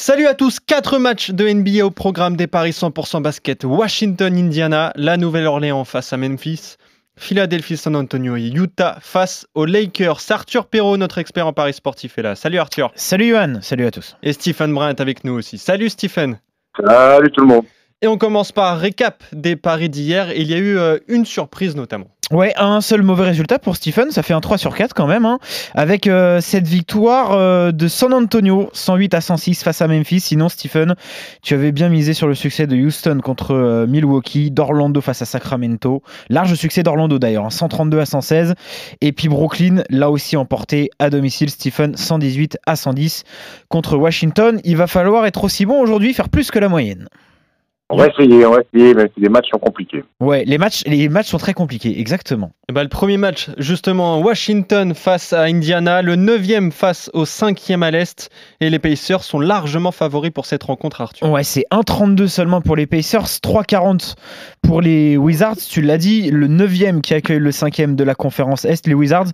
Salut à tous, 4 matchs de NBA au programme des Paris 100% basket. Washington, Indiana, la Nouvelle-Orléans face à Memphis, Philadelphie, San Antonio et Utah face aux Lakers. Arthur Perrault, notre expert en Paris sportif, est là. Salut Arthur. Salut Johan, salut à tous. Et Stephen Brun est avec nous aussi. Salut Stephen. Salut tout le monde. Et on commence par récap des paris d'hier. Il y a eu euh, une surprise notamment. Ouais, un seul mauvais résultat pour Stephen, ça fait un 3 sur 4 quand même, hein, avec euh, cette victoire euh, de San Antonio, 108 à 106 face à Memphis. Sinon, Stephen, tu avais bien misé sur le succès de Houston contre Milwaukee, d'Orlando face à Sacramento. Large succès d'Orlando d'ailleurs, 132 hein, à 116. Et puis Brooklyn, là aussi emporté à domicile, Stephen, 118 à 110 contre Washington. Il va falloir être aussi bon aujourd'hui, faire plus que la moyenne. On va essayer, on va essayer, même si les matchs sont compliqués. Ouais, les matchs, les matchs sont très compliqués, exactement. Et bah, le premier match, justement, Washington face à Indiana, le neuvième face au cinquième à l'Est, et les Pacers sont largement favoris pour cette rencontre, Arthur. Ouais, c'est 1,32 seulement pour les Pacers, 3,40 pour les Wizards, tu l'as dit, le neuvième qui accueille le cinquième de la conférence Est, les Wizards,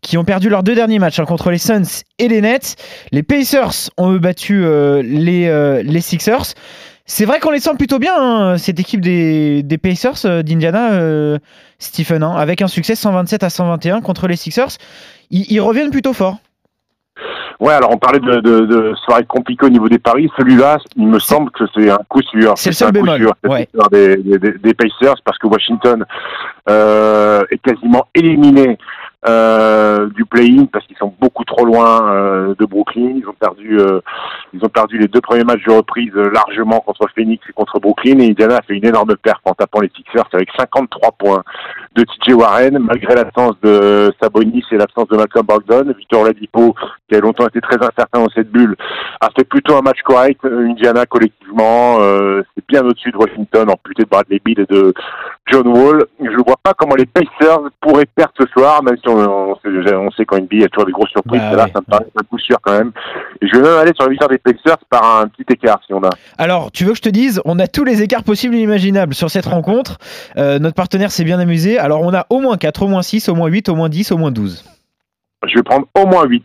qui ont perdu leurs deux derniers matchs hein, contre les Suns et les Nets. Les Pacers ont eux battu euh, les, euh, les Sixers. C'est vrai qu'on les sent plutôt bien, hein, cette équipe des, des Pacers euh, d'Indiana, euh, Stephen, hein, avec un succès 127 à 121 contre les Sixers. Ils, ils reviennent plutôt fort. Ouais, alors on parlait de, de, de soirée compliquée au niveau des paris. Celui-là, il me semble que c'est un coup sûr. C'est le seul un coup bémol, sûr, ouais. des, des Pacers parce que Washington euh, est quasiment éliminé euh, du play-in parce qu'ils sont beaucoup trop loin euh, de Brooklyn. Ils ont perdu, euh, ils ont perdu les deux premiers matchs de reprise euh, largement contre Phoenix et contre Brooklyn. Et Indiana a fait une énorme perte en tapant les Sixers avec 53 points de TJ Warren, malgré l'absence de Sabonis et l'absence de Malcolm Brogdon. Victor Oladipo, qui a longtemps été très incertain dans cette bulle, a fait plutôt un match correct. Euh, Indiana collectivement, euh, c'est bien au-dessus de Washington, amputé de Bradley Beal et de John Wall. Je ne vois pas comment les Pacers pourraient perdre ce soir, même si on sait, on sait qu'en NBA, il y a toujours des grosses surprises. Bah là, ouais, ça me paraît un coup sûr quand même. Et je vais même aller sur la victoire des Pacers par un petit écart, si on a. Alors, tu veux que je te dise, on a tous les écarts possibles et imaginables sur cette rencontre. Euh, notre partenaire s'est bien amusé. Alors, on a au moins 4, au moins 6, au moins 8, au moins 10, au moins 12. Je vais prendre au moins 8.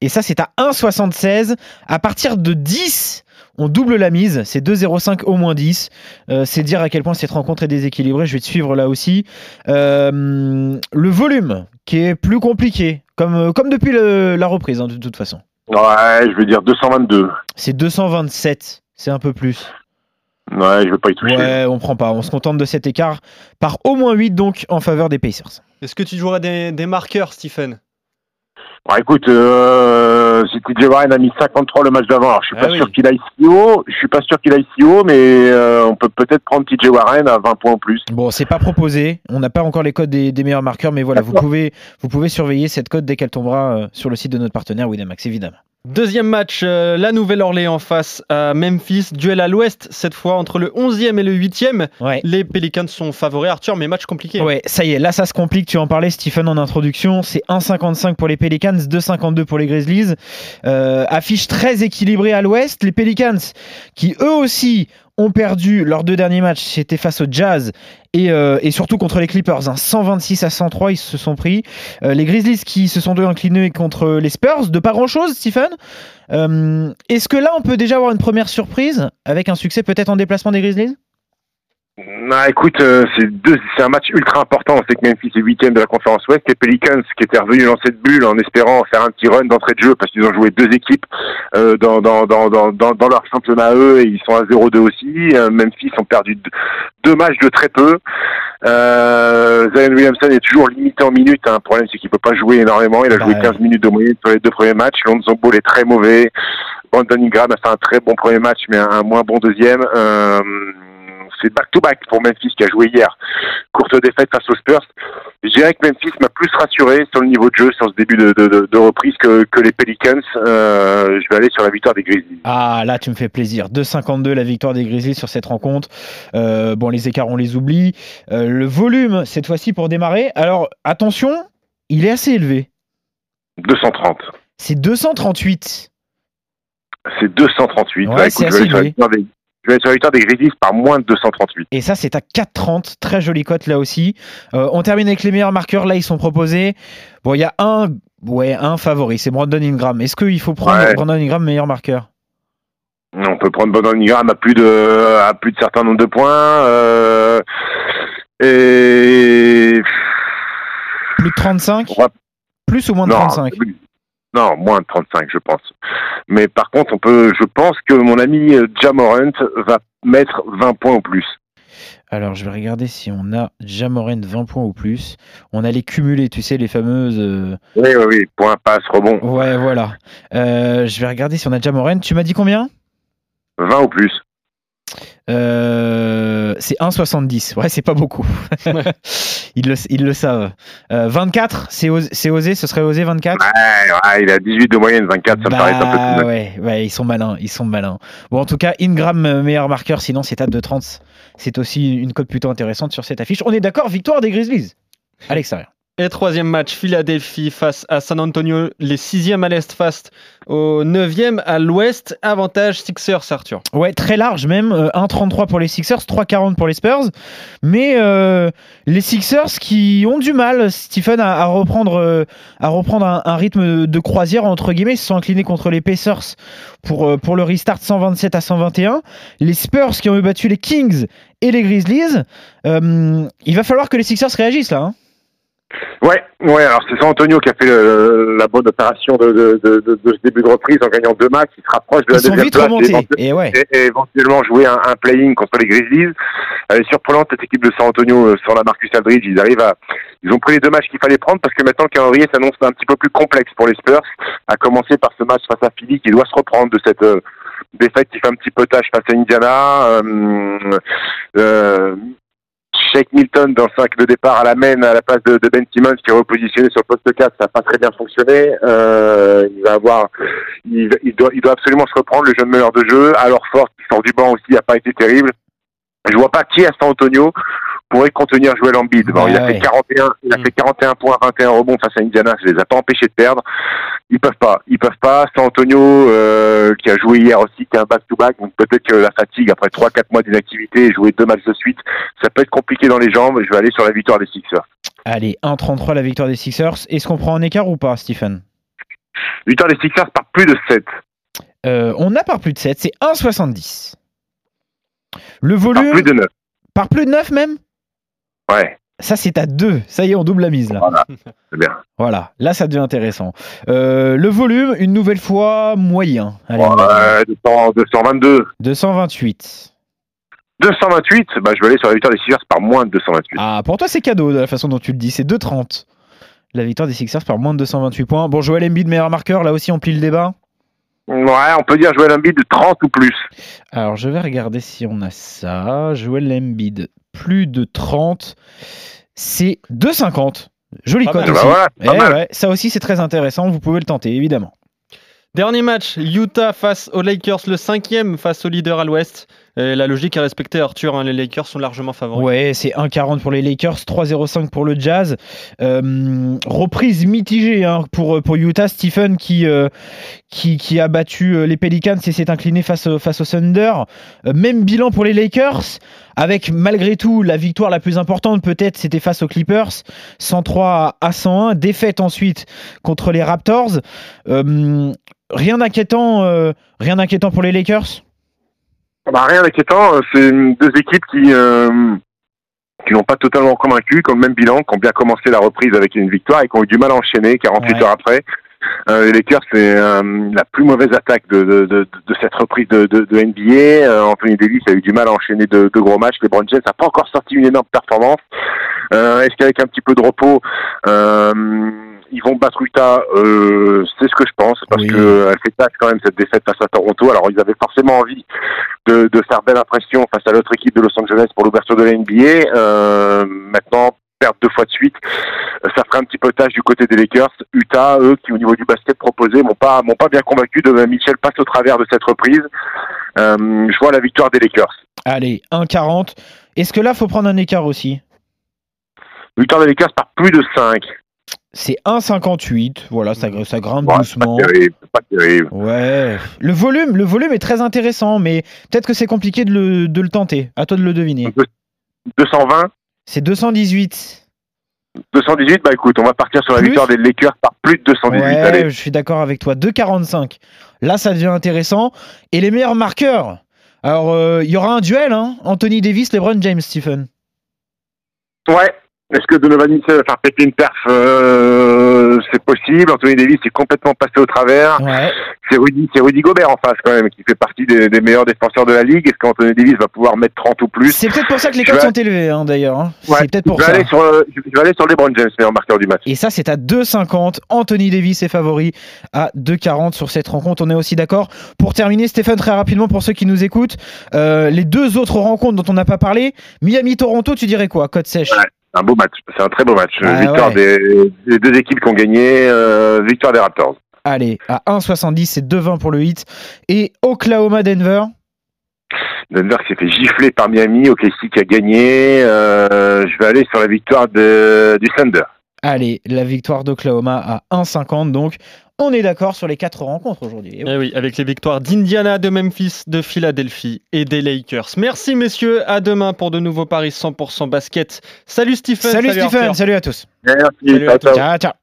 Et ça, c'est à 1,76. À partir de 10, on double la mise. C'est 2,05 au moins 10. Euh, c'est dire à quel point cette rencontre est déséquilibrée. Je vais te suivre là aussi. Euh, le volume, qui est plus compliqué, comme, euh, comme depuis le- la reprise, hein, de toute façon. Ouais, je vais dire 222. C'est 227. C'est un peu plus. Ouais, je vais pas y toucher. Ouais, on prend pas. On se contente de cet écart par au moins 8 donc en faveur des Pacers. Est-ce que tu joueras des, des marqueurs, Stephen? Bon, écoute, euh, si TJ Warren a mis 53 le match d'avant, alors je suis Ah pas oui. sûr qu'il aille si haut, je suis pas sûr qu'il aille si haut, mais euh, on peut peut-être prendre TJ Warren à 20 points en plus. Bon, c'est pas proposé. On n'a pas encore les codes des, des meilleurs marqueurs, mais voilà, vous pouvez, vous pouvez surveiller cette cote dès qu'elle tombera euh, sur le site de notre partenaire Winamax, évidemment. Deuxième match, euh, la Nouvelle-Orléans face à Memphis. Duel à l'ouest, cette fois entre le 11e et le 8e. Ouais. Les Pelicans sont favoris, Arthur, mais match compliqué. Ouais, ça y est, là ça se complique. Tu en parlais, Stephen, en introduction. C'est 1,55 pour les Pelicans, 2,52 pour les Grizzlies. Euh, affiche très équilibrée à l'ouest. Les Pelicans, qui eux aussi ont perdu leurs deux derniers matchs, c'était face au Jazz et, euh, surtout contre les Clippers. hein. 126 à 103, ils se sont pris. Euh, les Grizzlies qui se sont deux inclinés contre les Spurs, de pas grand-chose, Stephen. Euh, Est-ce que là, on peut déjà avoir une première surprise avec un succès peut-être en déplacement des Grizzlies? Non, écoute, euh, c'est deux, c'est un match ultra important. On sait que Memphis est huitième de la conférence Ouest. Les Pelicans qui étaient revenus dans cette bulle en espérant faire un petit run d'entrée de jeu parce qu'ils ont joué deux équipes euh, dans, dans, dans, dans, dans, dans leur championnat à eux et ils sont à 0-2 aussi. Euh, Memphis ont perdu deux, deux matchs de très peu. Euh, Zion Williamson est toujours limité en minutes. hein. Le problème, c'est qu'il peut pas jouer énormément. Il a Bah joué ouais. 15 minutes de moyenne sur les deux premiers matchs. Lonzo Ball est très mauvais. Brandon Ingram a fait un très bon premier match, mais un, un moins bon deuxième. Euh, c'est back-to-back pour Memphis qui a joué hier. Courte défaite face aux Spurs. Je dirais que Memphis m'a plus rassuré sur le niveau de jeu, sur ce début de, de, de- de reprise que, que les Pelicans. Euh, je vais aller sur la victoire des Grizzlies. Ah, là, tu me fais plaisir. 2,52 la victoire des Grizzlies sur cette rencontre. Euh, bon, les écarts, on les oublie. Euh, le volume, cette fois-ci, pour démarrer. Alors, attention, il est assez élevé. 230. C'est 238. C'est 238. Ouais, Bah, c'est écoute, je vais, aller sur la victoire des, je vais sur la victoire des Grizzlies par moins de 238. Et ça, c'est à 4,30. Très jolie cote là aussi. Euh, on termine avec les meilleurs marqueurs. Là, ils sont proposés. Bon, il y a un, ouais, un favori. C'est Brandon Ingram. Est-ce qu'il faut prendre Ouais. Brandon Ingram meilleur marqueur? On peut prendre Brandon Ingram à plus de à plus de certain nombre de points. euh, et Plus de 35 On va- Plus ou moins de non, 35 non, moins de 35, je pense. Mais par contre, on peut, je pense que mon ami euh, Jamorant va mettre 20 points ou plus. Alors, je vais regarder si on a Jamoren 20 points ou plus. On a les cumulés, tu sais, les fameuses. euh, Oui, oui, oui. Point, passe, rebond. Ouais, voilà. Euh, je vais regarder si on a Jamoren. Tu m'as dit combien? 20 ou plus. Euh, C'est 1,70. Ouais, c'est pas beaucoup. ils, le, ils le savent. Euh, 24, c'est osé, c'est osé, ce serait osé 24 Ouais, ouais, il a 18 de moyenne, 24, ça me paraît un peu Bah plus. ouais, ouais, ils sont malins, ils sont malins. Bon, en tout cas, Ingram, euh, meilleur marqueur, sinon c'est à 2,30. C'est aussi une cote plutôt intéressante sur cette affiche. On est d'accord, victoire des Grizzlies à l'extérieur. Et troisième match, Philadelphie face à San Antonio, les sixièmes à l'est face au neuvième à l'ouest. Avantage Sixers, Arthur. Ouais, très large même. euh, 1,33 pour les Sixers, 3,40 pour les Spurs. Mais euh, les Sixers qui ont du mal, Stephen, à, reprendre, euh, à reprendre un, rythme de croisière, entre guillemets. Se sont inclinés contre les Pacers pour, euh, pour le restart 127 à 121. Les Spurs qui ont battu les Kings et les Grizzlies. Euh, il va falloir que les Sixers réagissent là. hein. Ouais, ouais, alors c'est San Antonio qui a fait le- la bonne opération de, de, de, de- de ce début de reprise en gagnant deux matchs. Il se rapproche de Ils la deuxième place. et Et ouais. et, et éventuellement jouer un, un play-in contre les Grizzlies. Elle est surprenante cette équipe de San Antonio euh, sans la Marcus Aldridge. Ils arrivent à, ils ont pris les deux matchs qu'il fallait prendre parce que maintenant le calendrier s'annonce un petit peu plus complexe pour les Spurs. À commencer par ce match face à Philly qui doit se reprendre de cette euh, défaite qui fait un petit peu tâche face à Indiana. Euh, euh, Shake Milton dans le 5 de départ à la main à la place de, Ben Simmons qui est repositionné sur le poste 4, ça n'a pas très bien fonctionné. Euh, il va avoir, il, doit, absolument se reprendre le jeune meneur de jeu. Alors Fort qui sort du banc aussi n'a pas été terrible. Je vois pas qui à San Antonio pourrait contenir Joel Embiid. Bon, il a Ouais, fait 41, il a Mm. fait 41 points, 21 rebonds face à Indiana, ça les a pas empêchés de perdre. Ils peuvent pas, ils peuvent pas. San Antonio euh, qui a joué hier aussi, qui a un back-to-back, donc peut-être que la fatigue après 3-4 mois d'inactivité et jouer deux matchs de suite, ça peut être compliqué dans les jambes. Je vais aller sur la victoire des Sixers. Allez, 1,33 la victoire des Sixers. Est-ce qu'on prend un écart ou pas, Stephen? Victoire des Sixers par plus de 7. Euh, On a par plus de 7, c'est 1,70. Le Par volume, plus de 9. par plus de 9 même? Ouais, Ça, c'est à 2. Ça y est, on double la mise là. Voilà. bien. Voilà, là, ça devient intéressant. Euh, le volume, une nouvelle fois, moyen. Allez, on Bon, va- euh, 200, 222. 228. 228, bah, je vais aller sur la victoire des Sixers par moins de 228. Ah, pour toi, c'est cadeau de la façon dont tu le dis. C'est 2,30. La victoire des Sixers par moins de 228 points. Bon, Joel Embiid, meilleur marqueur. Là aussi, on plie le débat. Ouais, on peut dire Joel Embiid de 30 ou plus. Alors, je vais regarder si on a ça. Joel Embiid, plus de 30. C'est 2,50. Jolie Pas cote mal. Bah voilà, Eh ouais, ça aussi, c'est très intéressant. Vous pouvez le tenter, évidemment. Dernier match, Utah face aux Lakers, le cinquième face au leader à l'ouest. Et la logique est respectée, Arthur. hein, les Lakers sont largement favoris. Ouais, c'est 1,40 pour les Lakers, 3,05 pour le Jazz. Euh, reprise mitigée hein, pour, Utah. Stephen qui, euh, a battu euh, les Pelicans et s'est incliné face, face au Thunder. Euh, même bilan pour les Lakers, avec malgré tout la victoire la plus importante peut-être, c'était face aux Clippers, 103 à 101. Défaite ensuite contre les Raptors. Euh, euh, rien d'inquiétant pour les Lakers? Bah, rien d'inquiétant, euh, c'est deux équipes qui, euh, qui n'ont pas totalement convaincu, qui ont le même bilan, qui ont bien commencé la reprise avec une victoire et qui ont eu du mal à enchaîner 48 Ouais. heures après. Euh, les Lakers, c'est euh, la plus mauvaise attaque de, de, de, de cette reprise de, de, de NBA. Euh, Anthony Davis a eu du mal à enchaîner de, de gros matchs. LeBron James n'a pas encore sorti une énorme performance. Euh, Est-ce qu'avec un petit peu de repos, ils vont battre Utah euh, C'est ce que je pense, parce Oui. que euh, fait tâche quand même cette défaite face à Toronto. Alors ils avaient forcément envie de, de faire belle impression face à l'autre équipe de Los Angeles pour l'ouverture de la NBA. Euh, maintenant, perdre deux fois de suite, euh, ça ferait un petit peu tâche du côté des Lakers. Utah, eux, qui au niveau du basket proposé, m'ont pas m'ont pas bien convaincu. De Mitchell passe au travers de cette reprise. Euh, je vois la victoire des Lakers. Allez, 1,40. Est-ce que là, faut prendre un écart aussi? Victoire des Lakers par plus de 5. C'est 1,58. Voilà, ça, ça grimpe Ouais, doucement. Pas terrible, pas terrible. Ouais. Le volume, le volume est très intéressant, mais peut-être que c'est compliqué de le, de le tenter. À toi de le deviner. 220, C'est 218. 218, bah écoute, on va partir sur la Plus victoire des Lakers par plus de 218. Ouais, Allez. je suis d'accord avec toi. 2,45. Là, ça devient intéressant. Et les meilleurs marqueurs Alors, euh, il y aura un duel, hein Anthony Davis, LeBron James, Stephen. Ouais. Est-ce que Donovan Mitchell va faire péter une perf euh, C'est possible. Anthony Davis est complètement passé au travers. Ouais. C'est Rudy, c'est Rudy Gobert en face quand même, qui fait partie des, des meilleurs défenseurs de la ligue. Est-ce qu'Anthony Davis va pouvoir mettre 30 ou plus C'est peut-être pour ça que les Je codes vais- sont élevés, hein, d'ailleurs. hein. Ouais, C'est peut-être pour je vais, ça. aller sur, euh, je vais aller sur LeBron James, meilleur marqueur du match. Et ça, c'est à 2,50. Anthony Davis est favori à 2,40 sur cette rencontre. On est aussi d'accord. Pour terminer, Stéphane, très rapidement, pour ceux qui nous écoutent, euh, les deux autres rencontres dont on n'a pas parlé, Miami-Toronto, tu dirais quoi Code sèche? Ouais. Un beau match, c'est un très beau match. Ah victoire ouais. des, des deux équipes qui ont gagné, euh, victoire des Raptors. Allez, à 1,70, c'est 2,20 pour le hit. Et Oklahoma-Denver. Denver? Qui s'est fait gifler par Miami, OKC qui a gagné. Euh, je vais aller sur la victoire de, du Thunder. Allez, la victoire d'Oklahoma à 1,50. Donc, on est d'accord sur les quatre rencontres aujourd'hui. Eh oui, avec les victoires d'Indiana, de Memphis, de Philadelphie et des Lakers. Merci messieurs, à demain pour de nouveaux paris 100% basket. Salut Stephen. Salut, Stephen, Arthur. salut à tous. Merci, Salut à ciao, ciao. Ciao, ciao.